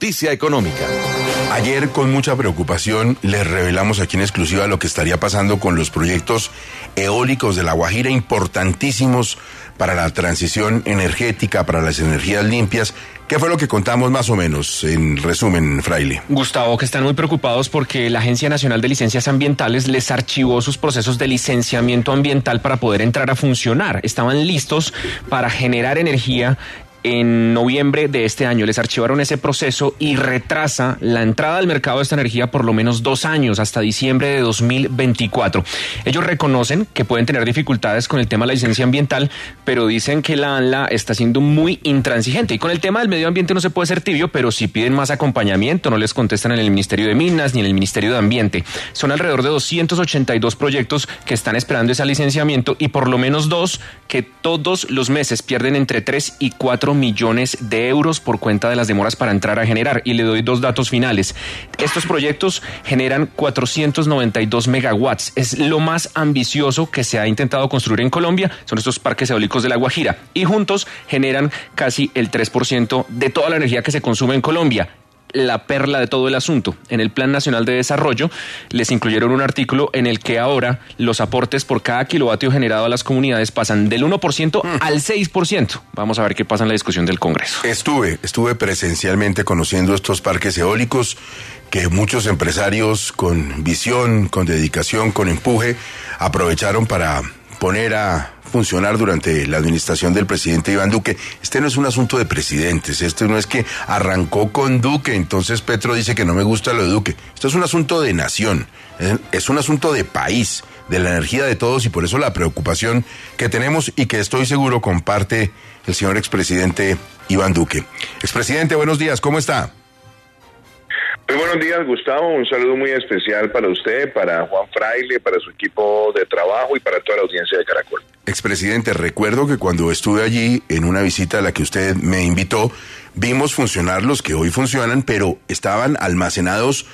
Noticia económica. Ayer con mucha preocupación les revelamos aquí en exclusiva lo que estaría pasando con los proyectos eólicos de La Guajira importantísimos para la transición energética, para las energías limpias. ¿Qué fue lo que contamos más o menos en resumen, Fraile? Gustavo, que están muy preocupados porque la Agencia Nacional de Licencias Ambientales les archivó sus procesos de licenciamiento ambiental para poder entrar a funcionar. Estaban listos para generar energía en noviembre de este año. Les archivaron ese proceso y retrasa la entrada al mercado de esta energía por lo menos dos años, hasta diciembre de 2024. Ellos reconocen que pueden tener dificultades con el tema de la licencia ambiental, pero dicen que la ANLA está siendo muy intransigente. Y con el tema del medio ambiente no se puede ser tibio, pero si piden más acompañamiento, no les contestan en el Ministerio de Minas ni en el Ministerio de Ambiente. Son alrededor de 282 proyectos que están esperando ese licenciamiento y por lo menos dos que todos los meses pierden entre 3 y 4 millones de euros por cuenta de las demoras para entrar a generar. Y le doy dos datos finales. Estos proyectos generan 492 megawatts. Es lo más ambicioso que se ha intentado construir en Colombia. Son estos parques eólicos de la Guajira. Y juntos generan casi el 3% de toda la energía que se consume en Colombia la perla de todo el asunto. En el Plan Nacional de Desarrollo les incluyeron un artículo en el que ahora los aportes por cada kilovatio generado a las comunidades pasan del 1% al 6%. Vamos a ver qué pasa en la discusión del Congreso. Estuve, estuve presencialmente conociendo estos parques eólicos que muchos empresarios con visión, con dedicación, con empuje, aprovecharon para poner a funcionar durante la administración del presidente Iván Duque. Este no es un asunto de presidentes, este no es que arrancó con Duque, entonces Petro dice que no me gusta lo de Duque. Esto es un asunto de nación, es un asunto de país, de la energía de todos y por eso la preocupación que tenemos y que estoy seguro comparte el señor expresidente Iván Duque. Expresidente, buenos días, ¿cómo está? Muy buenos días, Gustavo. Un saludo muy especial para usted, para Juan Fraile, para su equipo de trabajo y para toda la audiencia de Caracol. Expresidente, recuerdo que cuando estuve allí en una visita a la que usted me invitó, vimos funcionar los que hoy funcionan, pero estaban almacenados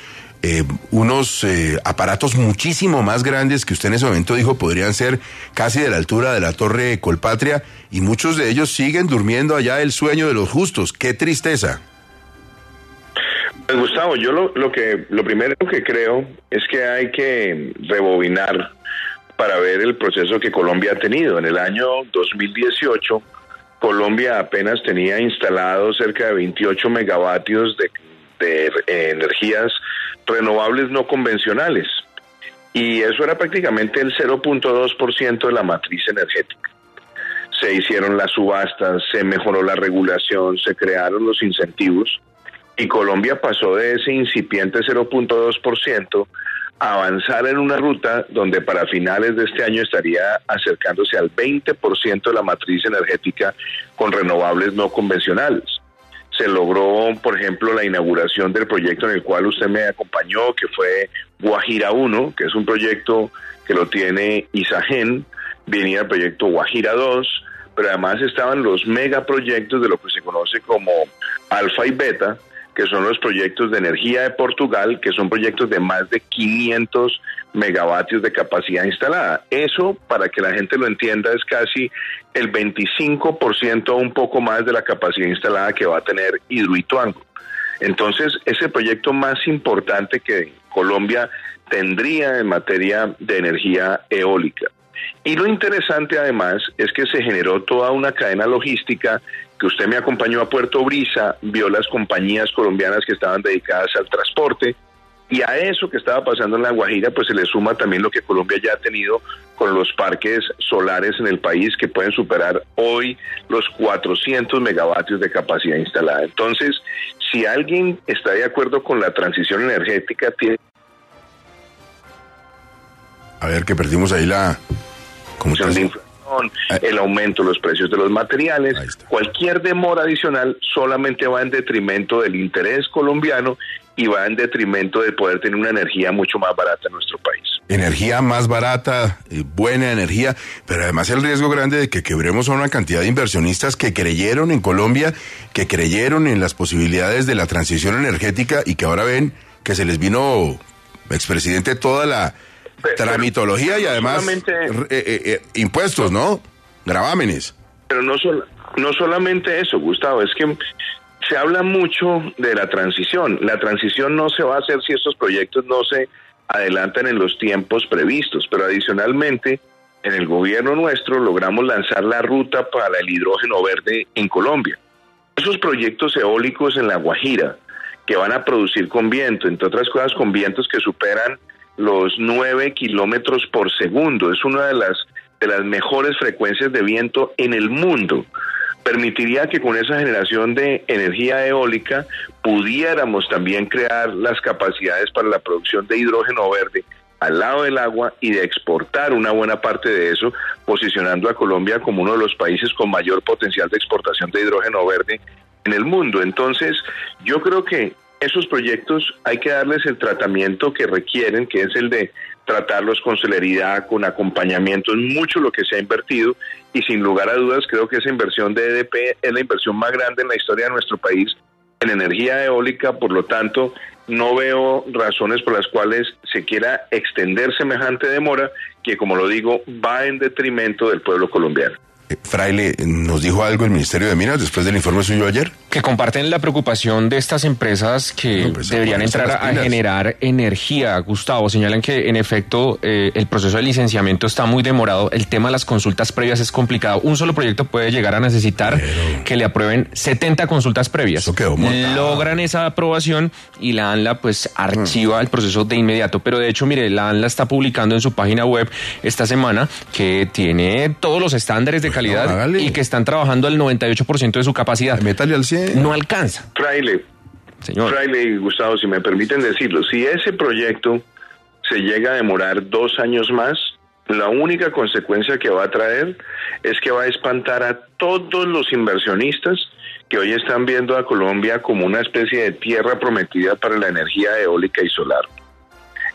eh, unos eh, aparatos muchísimo más grandes que usted en ese momento dijo podrían ser casi de la altura de la Torre Colpatria y muchos de ellos siguen durmiendo allá el sueño de los justos. ¡Qué tristeza! Pues Gustavo, yo lo, que lo primero que creo es que hay que rebobinar para ver el proceso que Colombia ha tenido. En el año 2018, Colombia apenas tenía instalado cerca de 28 megavatios de, energías renovables no convencionales. Y eso era prácticamente el 0.2% de la matriz energética. Se hicieron las subastas, se mejoró la regulación, se crearon los incentivos y Colombia pasó de ese incipiente 0.2% a avanzar en una ruta donde para finales de este año estaría acercándose al 20% de la matriz energética con renovables no convencionales. Se logró, por ejemplo, la inauguración del proyecto en el cual usted me acompañó, que fue Guajira 1, que es un proyecto que lo tiene Isagen, venía el proyecto Guajira 2, pero además estaban los megaproyectos de lo que se conoce como Alfa y Beta, que son los proyectos de energía de Portugal, que son proyectos de más de 500 megavatios de capacidad instalada. Eso, para que la gente lo entienda, es casi el 25% o un poco más de la capacidad instalada que va a tener Hidroituango. Entonces, es el proyecto más importante que Colombia tendría en materia de energía eólica. Y lo interesante además es que se generó toda una cadena logística que usted me acompañó a Puerto Brisa, vio las compañías colombianas que estaban dedicadas al transporte y a eso que estaba pasando en La Guajira pues se le suma también lo que Colombia ya ha tenido con los parques solares en el país que pueden superar hoy los 400 megavatios de capacidad instalada. Entonces, si alguien está de acuerdo con la transición energética, tiene... A ver, que perdimos ahí la... el aumento de los precios de los materiales. Cualquier demora adicional solamente va en detrimento del interés colombiano y va en detrimento de poder tener una energía mucho más barata en nuestro país. Energía más barata, eh, buena energía, pero además el riesgo grande de que quebremos a una cantidad de inversionistas que creyeron en Colombia, que creyeron en las posibilidades de la transición energética y que ahora ven que se les vino, expresidente, toda la tramitología y además eh, eh, impuestos, ¿no? Gravámenes. Pero no, no solamente eso, Gustavo, es que se habla mucho de la transición. La transición no se va a hacer si estos proyectos no se adelantan en los tiempos previstos, pero adicionalmente en el gobierno nuestro logramos lanzar la ruta para el hidrógeno verde en Colombia. Esos proyectos eólicos en La Guajira que van a producir con viento, entre otras cosas con vientos que superan los 9 kilómetros por segundo, es una de las, de las mejores frecuencias de viento en el mundo permitiría que con esa generación de energía eólica pudiéramos también crear las capacidades para la producción de hidrógeno verde al lado del agua y de exportar una buena parte de eso, posicionando a Colombia como uno de los países con mayor potencial de exportación de hidrógeno verde en el mundo. Entonces, yo creo que esos proyectos hay que darles el tratamiento que requieren, que es el de tratarlos con celeridad, con acompañamiento, es mucho lo que se ha invertido y sin lugar a dudas creo que esa inversión de EDP es la inversión más grande en la historia de nuestro país en energía eólica, por lo tanto no veo razones por las cuales se quiera extender semejante demora que como lo digo va en detrimento del pueblo colombiano. Eh, Fraile, ¿nos dijo algo el Ministerio de Minas después del informe suyo ayer? Que comparten la preocupación de estas empresas que pues, deberían entrar a generar energía. Gustavo, señalan que en efecto eh, el proceso de licenciamiento está muy demorado. El tema de las consultas previas es complicado. Un solo proyecto puede llegar a necesitar que le aprueben 70 consultas previas. Eso quedó Logran esa aprobación y la ANLA pues archiva el proceso de inmediato. Pero de hecho, mire, la ANLA está publicando en su página web esta semana que tiene todos los estándares de calidad y que están trabajando al 98% de su capacidad. Métale al 100. No alcanza. Fraile, Señor. Fraile y Gustavo, si me permiten decirlo, si ese proyecto se llega a demorar dos años más, la única consecuencia que va a traer es que va a espantar a todos los inversionistas que hoy están viendo a Colombia como una especie de tierra prometida para la energía eólica y solar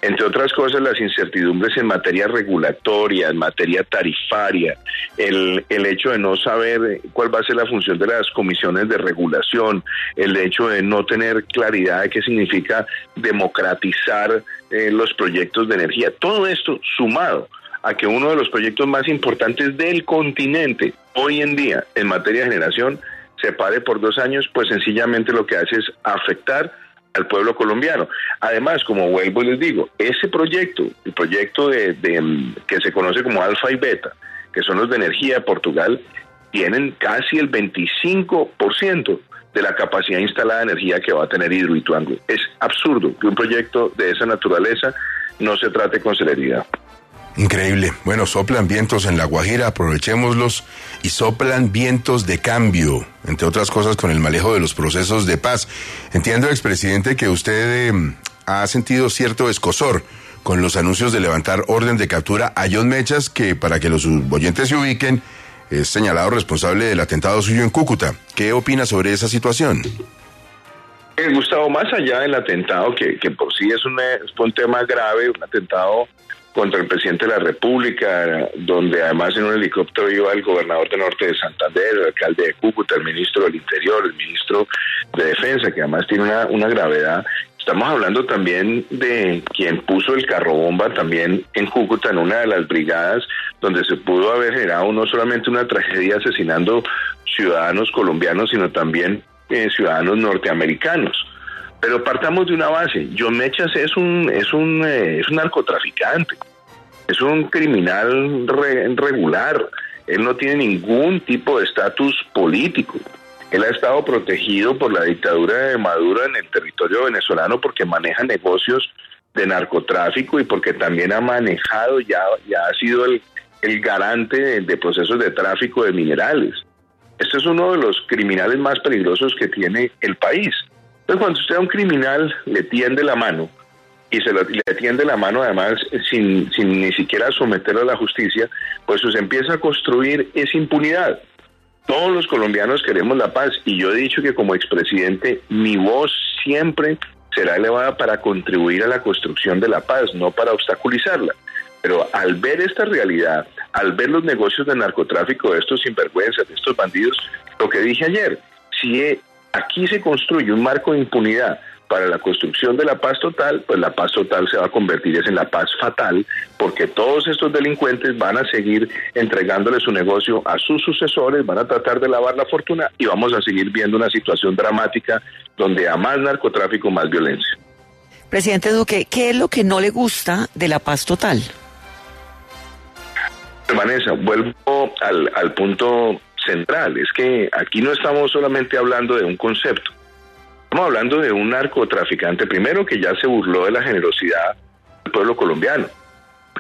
entre otras cosas, las incertidumbres en materia regulatoria, en materia tarifaria, el, el hecho de no saber cuál va a ser la función de las comisiones de regulación, el hecho de no tener claridad de qué significa democratizar eh, los proyectos de energía. Todo esto sumado a que uno de los proyectos más importantes del continente hoy en día en materia de generación se pare por dos años, pues sencillamente lo que hace es afectar al pueblo colombiano. Además, como vuelvo y les digo, ese proyecto, el proyecto de, que se conoce como Alfa y Beta, que son los de energía de Portugal, tienen casi el 25% de la capacidad instalada de energía que va a tener Hidroituango. Es absurdo que un proyecto de esa naturaleza no se trate con celeridad. Increíble. Bueno, soplan vientos en La Guajira, aprovechémoslos, y soplan vientos de cambio, entre otras cosas con el manejo de los procesos de paz. Entiendo, expresidente, que usted em, ha sentido cierto escosor con los anuncios de levantar orden de captura a John Mechas, que para que los oyentes se ubiquen, es señalado responsable del atentado suyo en Cúcuta. ¿Qué opina sobre esa situación? Eh, Gustavo, más allá del atentado, que, que por sí es un, es un tema grave, un atentado contra el presidente de la República, donde además en un helicóptero iba el gobernador del norte de Santander, el alcalde de Cúcuta, el ministro del Interior, el ministro de Defensa, que además tiene una, una gravedad. Estamos hablando también de quien puso el carro bomba también en Cúcuta, en una de las brigadas, donde se pudo haber generado no solamente una tragedia asesinando ciudadanos colombianos, sino también eh, ciudadanos norteamericanos. Pero partamos de una base. John Mechas es un, es un, eh, es un narcotraficante, es un criminal regular. Él no tiene ningún tipo de estatus político. Él ha estado protegido por la dictadura de Maduro en el territorio venezolano porque maneja negocios de narcotráfico y porque también ha manejado, ya, ya ha sido el, el garante de, de procesos de tráfico de minerales. Este es uno de los criminales más peligrosos que tiene el país. Entonces, cuando usted a un criminal le tiende la mano, y se le atiende la mano además sin, sin ni siquiera someterlo a la justicia, pues se empieza a construir esa impunidad. Todos los colombianos queremos la paz y yo he dicho que como expresidente mi voz siempre será elevada para contribuir a la construcción de la paz, no para obstaculizarla. Pero al ver esta realidad, al ver los negocios de narcotráfico de estos sinvergüenzas, de estos bandidos, lo que dije ayer, si aquí se construye un marco de impunidad para la construcción de la paz total, pues la paz total se va a convertir en la paz fatal, porque todos estos delincuentes van a seguir entregándole su negocio a sus sucesores, van a tratar de lavar la fortuna y vamos a seguir viendo una situación dramática donde a más narcotráfico, más violencia. Presidente Duque, ¿qué es lo que no le gusta de la paz total? Vanessa, vuelvo al, al punto central, es que aquí no estamos solamente hablando de un concepto, Estamos hablando de un narcotraficante, primero que ya se burló de la generosidad del pueblo colombiano,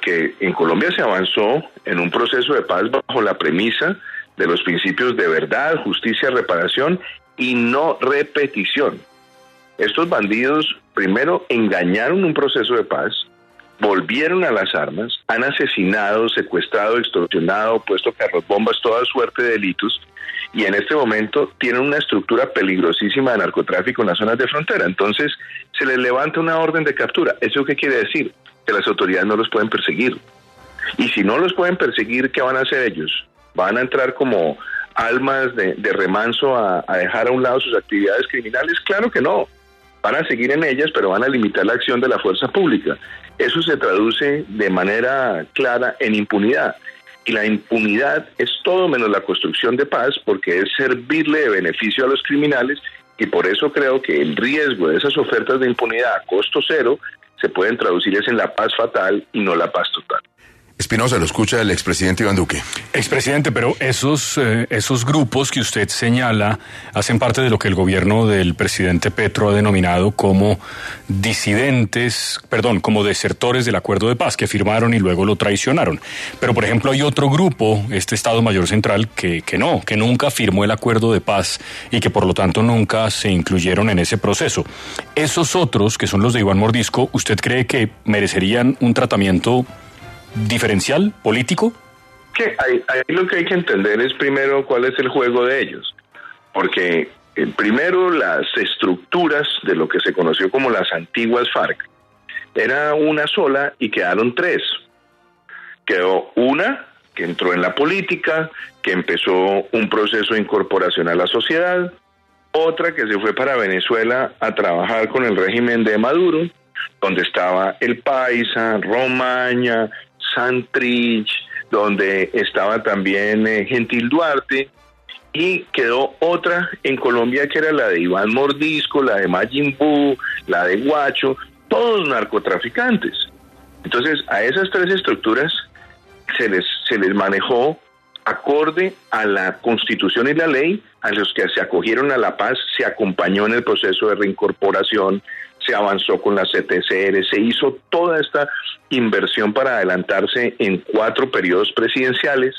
que en Colombia se avanzó en un proceso de paz bajo la premisa de los principios de verdad, justicia, reparación y no repetición. Estos bandidos primero engañaron un proceso de paz, volvieron a las armas, han asesinado, secuestrado, extorsionado, puesto carros bombas, toda suerte de delitos y en este momento tienen una estructura peligrosísima de narcotráfico en las zonas de frontera. Entonces se les levanta una orden de captura. ¿Eso qué quiere decir? Que las autoridades no los pueden perseguir. Y si no los pueden perseguir, ¿qué van a hacer ellos? ¿Van a entrar como almas de, remanso a, a dejar a un lado sus actividades criminales? Claro que no. Van a seguir en ellas, pero van a limitar la acción de la fuerza pública. Eso se traduce de manera clara en impunidad. Y la impunidad es todo menos la construcción de paz porque es servirle de beneficio a los criminales y por eso creo que el riesgo de esas ofertas de impunidad a costo cero se pueden traducir en la paz fatal y no la paz total. Espinosa, lo escucha el expresidente Iván Duque. Expresidente, pero esos, eh, esos grupos que usted señala hacen parte de lo que el gobierno del presidente Petro ha denominado como disidentes, perdón, como desertores del acuerdo de paz que firmaron y luego lo traicionaron. Pero, por ejemplo, hay otro grupo, este Estado Mayor Central, que, que no, que nunca firmó el acuerdo de paz y que por lo tanto nunca se incluyeron en ese proceso. Esos otros, que son los de Iván Mordisco, ¿usted cree que merecerían un tratamiento diferencial político? Que ahí, lo que hay que entender es primero cuál es el juego de ellos, porque eh, primero las estructuras de lo que se conoció como las antiguas FARC era una sola y quedaron tres. Quedó una que entró en la política, que empezó un proceso de incorporación a la sociedad, otra que se fue para Venezuela a trabajar con el régimen de Maduro, donde estaba el Paisa, Romaña, Santrich, donde estaba también eh, Gentil Duarte, y quedó otra en Colombia que era la de Iván Mordisco, la de Majin la de Guacho, todos narcotraficantes. Entonces, a esas tres estructuras se les, se les manejó acorde a la constitución y la ley, a los que se acogieron a la paz, se acompañó en el proceso de reincorporación, se avanzó con la CTCR, se hizo toda esta inversión para adelantarse en cuatro periodos presidenciales.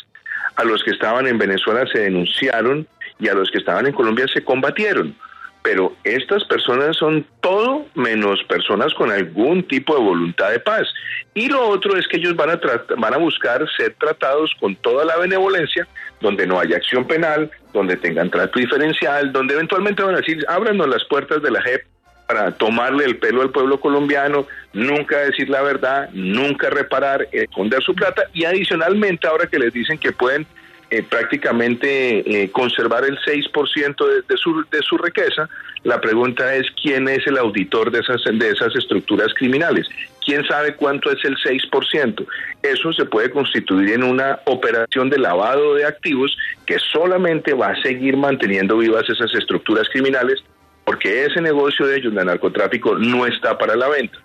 A los que estaban en Venezuela se denunciaron y a los que estaban en Colombia se combatieron. Pero estas personas son todo menos personas con algún tipo de voluntad de paz. Y lo otro es que ellos van a, van a buscar ser tratados con toda la benevolencia, donde no haya acción penal, donde tengan trato diferencial, donde eventualmente van a decir, ábranos las puertas de la JEP para tomarle el pelo al pueblo colombiano, nunca decir la verdad, nunca reparar, esconder su plata y adicionalmente ahora que les dicen que pueden eh, prácticamente eh, conservar el 6% de, de, su, de su riqueza, la pregunta es quién es el auditor de esas, de esas estructuras criminales. ¿Quién sabe cuánto es el 6%? Eso se puede constituir en una operación de lavado de activos que solamente va a seguir manteniendo vivas esas estructuras criminales porque ese negocio de ellos, de narcotráfico, no está para la venta.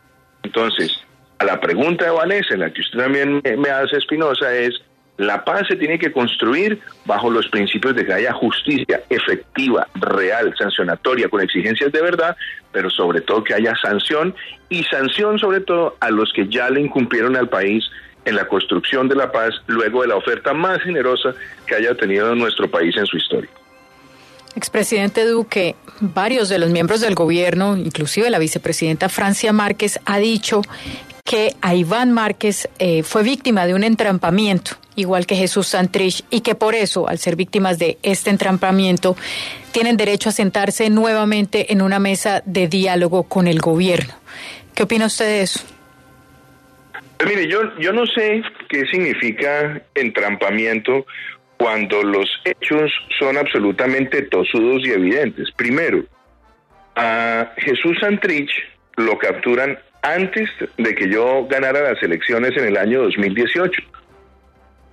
Entonces, a la pregunta de Vanessa, en la que usted también me hace, Espinosa, es, la paz se tiene que construir bajo los principios de que haya justicia efectiva, real, sancionatoria, con exigencias de verdad, pero sobre todo que haya sanción y sanción sobre todo a los que ya le incumplieron al país en la construcción de la paz luego de la oferta más generosa que haya tenido nuestro país en su historia. Expresidente Duque, varios de los miembros del gobierno, inclusive la vicepresidenta Francia Márquez, ha dicho que a Iván Márquez eh, fue víctima de un entrampamiento, igual que Jesús Santrich, y que por eso, al ser víctimas de este entrampamiento, tienen derecho a sentarse nuevamente en una mesa de diálogo con el gobierno. ¿Qué opina usted de eso? Mire, yo, yo no sé qué significa entrampamiento cuando los hechos son absolutamente tosudos y evidentes. Primero, a Jesús Santrich lo capturan antes de que yo ganara las elecciones en el año 2018.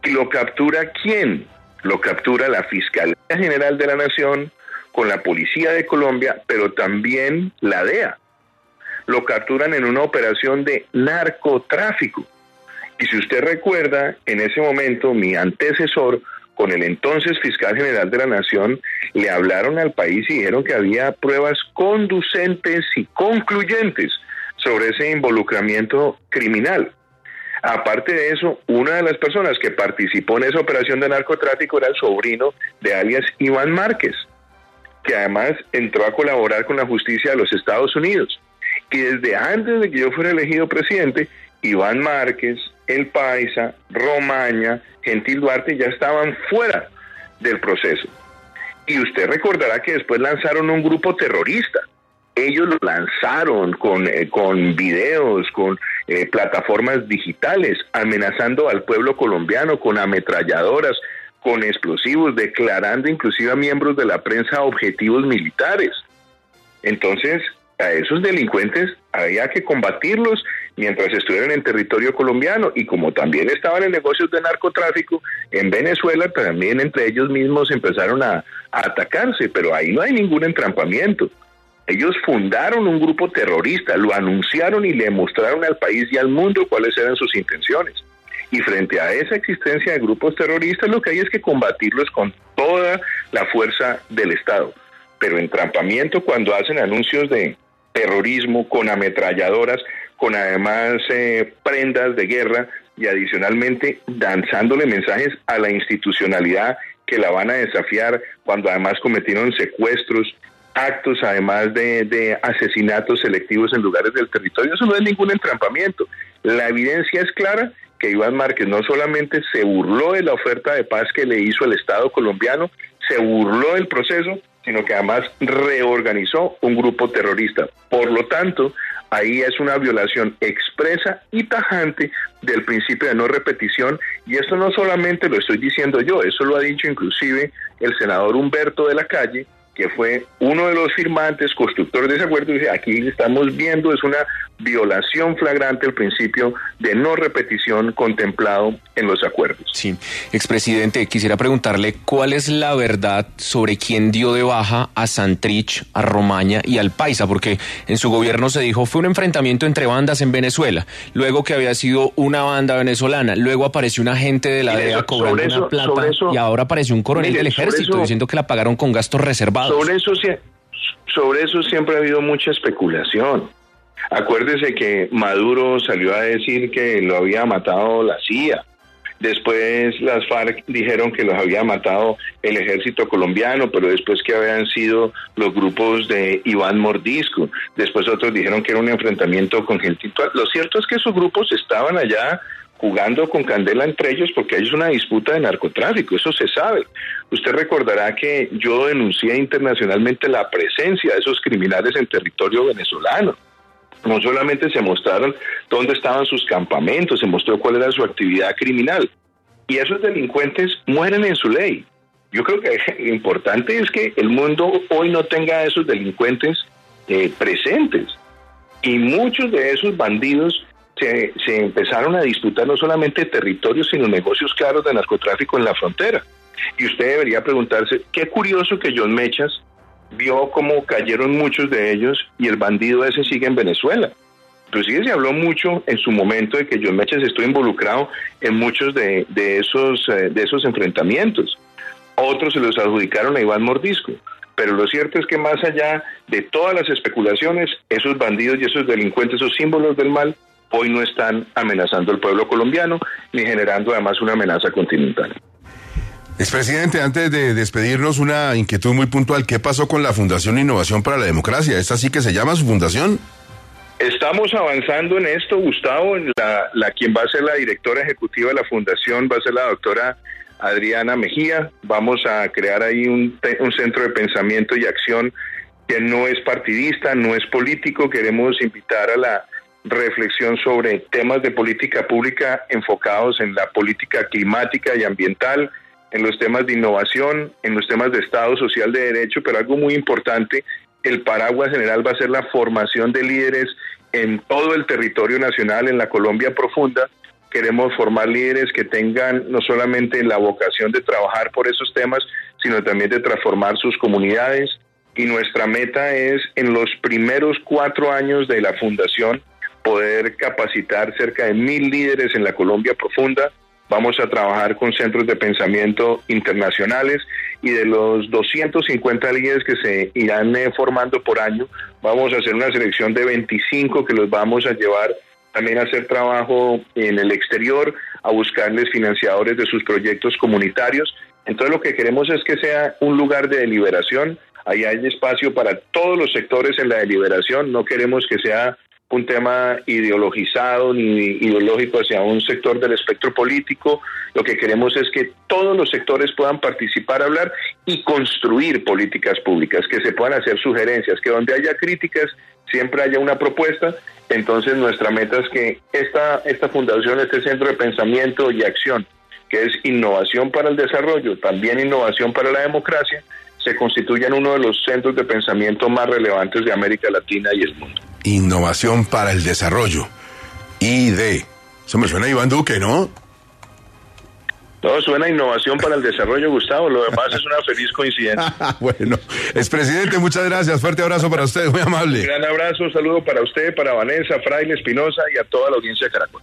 ¿Y lo captura quién? Lo captura la Fiscalía General de la Nación con la Policía de Colombia, pero también la DEA. Lo capturan en una operación de narcotráfico. Y si usted recuerda, en ese momento mi antecesor con el entonces fiscal general de la Nación, le hablaron al país y dijeron que había pruebas conducentes y concluyentes sobre ese involucramiento criminal. Aparte de eso, una de las personas que participó en esa operación de narcotráfico era el sobrino de alias Iván Márquez, que además entró a colaborar con la justicia de los Estados Unidos. Y desde antes de que yo fuera elegido presidente, Iván Márquez, El Paisa, Romaña, Gentil Duarte ya estaban fuera del proceso. Y usted recordará que después lanzaron un grupo terrorista. Ellos lo lanzaron con, eh, con videos, con eh, plataformas digitales, amenazando al pueblo colombiano con ametralladoras, con explosivos, declarando inclusive a miembros de la prensa objetivos militares. Entonces, a esos delincuentes había que combatirlos mientras estuvieran en territorio colombiano y como también estaban en negocios de narcotráfico en Venezuela, también entre ellos mismos empezaron a, atacarse, pero ahí no hay ningún entrampamiento. Ellos fundaron un grupo terrorista, lo anunciaron y le mostraron al país y al mundo cuáles eran sus intenciones. Y frente a esa existencia de grupos terroristas, lo que hay es que combatirlos con toda la fuerza del Estado. Pero entrampamiento cuando hacen anuncios de terrorismo con ametralladoras, con además eh, prendas de guerra y adicionalmente danzándole mensajes a la institucionalidad que la van a desafiar cuando además cometieron secuestros, actos además de, de, asesinatos selectivos en lugares del territorio. Eso no es ningún entrampamiento. La evidencia es clara que Iván Márquez no solamente se burló de la oferta de paz que le hizo el Estado colombiano, se burló del proceso, sino que además reorganizó un grupo terrorista. Por lo tanto, ahí es una violación expresa y tajante del principio de no repetición. Y esto no solamente lo estoy diciendo yo, eso lo ha dicho inclusive el senador Humberto de la Calle, que fue uno de los firmantes, constructores de ese acuerdo, dice, aquí estamos viendo, es una violación flagrante al principio de no repetición contemplado en los acuerdos. Sí, expresidente, quisiera preguntarle cuál es la verdad sobre quién dio de baja a Santrich, a Romaña y al Paisa, porque en su gobierno se dijo fue un enfrentamiento entre bandas en Venezuela, luego que había sido una banda venezolana, luego apareció un agente de la DEA cobrando una plata y ahora apareció un coronel del ejército diciendo que la pagaron con gastos reservados. Sobre eso, sobre eso siempre ha habido mucha especulación. Acuérdese que Maduro salió a decir que lo había matado la CIA. Después las FARC dijeron que los había matado el ejército colombiano, pero después que habían sido los grupos de Iván Mordisco. Después otros dijeron que era un enfrentamiento con Gentil. Lo cierto es que esos grupos estaban allá jugando con candela entre ellos porque hay una disputa de narcotráfico, eso se sabe. Usted recordará que yo denuncié internacionalmente la presencia de esos criminales en territorio venezolano. No solamente se mostraron dónde estaban sus campamentos, se mostró cuál era su actividad criminal. Y esos delincuentes mueren en su ley. Yo creo que lo importante es que el mundo hoy no tenga esos delincuentes eh, presentes. Y muchos de esos bandidos se, se, empezaron a disputar no solamente territorios, sino negocios claros de narcotráfico en la frontera. Y usted debería preguntarse, qué curioso que John Mechas vio cómo cayeron muchos de ellos y el bandido ese sigue en Venezuela. Inclusive se habló mucho en su momento de que John Mechas estuvo involucrado en muchos de, esos, eh, de esos enfrentamientos. Otros se los adjudicaron a Iván Mordisco. Pero lo cierto es que más allá de todas las especulaciones, esos bandidos y esos delincuentes, esos símbolos del mal, hoy no están amenazando al pueblo colombiano ni generando además una amenaza continental. Expresidente, antes de despedirnos, una inquietud muy puntual. ¿Qué pasó con la Fundación Innovación para la Democracia? ¿Esta sí que se llama su fundación? Estamos avanzando en esto, Gustavo. La, la quien va a ser la directora ejecutiva de la fundación va a ser la doctora Adriana Mejía. Vamos a crear ahí un, un centro de pensamiento y acción que no es partidista, no es político. Queremos invitar a la reflexión sobre temas de política pública enfocados en la política climática y ambiental, en los temas de innovación, en los temas de Estado Social de Derecho, pero algo muy importante, el paraguas general va a ser la formación de líderes en todo el territorio nacional, en la Colombia profunda. Queremos formar líderes que tengan no solamente la vocación de trabajar por esos temas, sino también de transformar sus comunidades. Y nuestra meta es, en los primeros cuatro años de la fundación, poder capacitar cerca de mil líderes en la Colombia profunda, Vamos a trabajar con centros de pensamiento internacionales y de los 250 líderes que se irán eh, formando por año, vamos a hacer una selección de 25 que los vamos a llevar también a hacer trabajo en el exterior, a buscarles financiadores de sus proyectos comunitarios. Entonces lo que queremos es que sea un lugar de deliberación, ahí hay espacio para todos los sectores en la deliberación, no queremos que sea un tema ideologizado ni ideológico hacia un sector del espectro político. Lo que queremos es que todos los sectores puedan participar, hablar y construir políticas públicas, que se puedan hacer sugerencias, que donde haya críticas siempre haya una propuesta. Entonces nuestra meta es que esta, esta fundación, este centro de pensamiento y acción, que es innovación para el desarrollo, también innovación para la democracia, se constituya en uno de los centros de pensamiento más relevantes de América Latina y el mundo. Innovación para el Desarrollo. ID. Eso me suena a Iván Duque, ¿no? Todo suena a innovación para el desarrollo, Gustavo. Lo demás es una feliz coincidencia. bueno, expresidente, muchas gracias. Fuerte abrazo para usted, muy amable. Un gran abrazo, un saludo para usted, para Vanessa, Fraile Espinosa y a toda la audiencia de Caracol.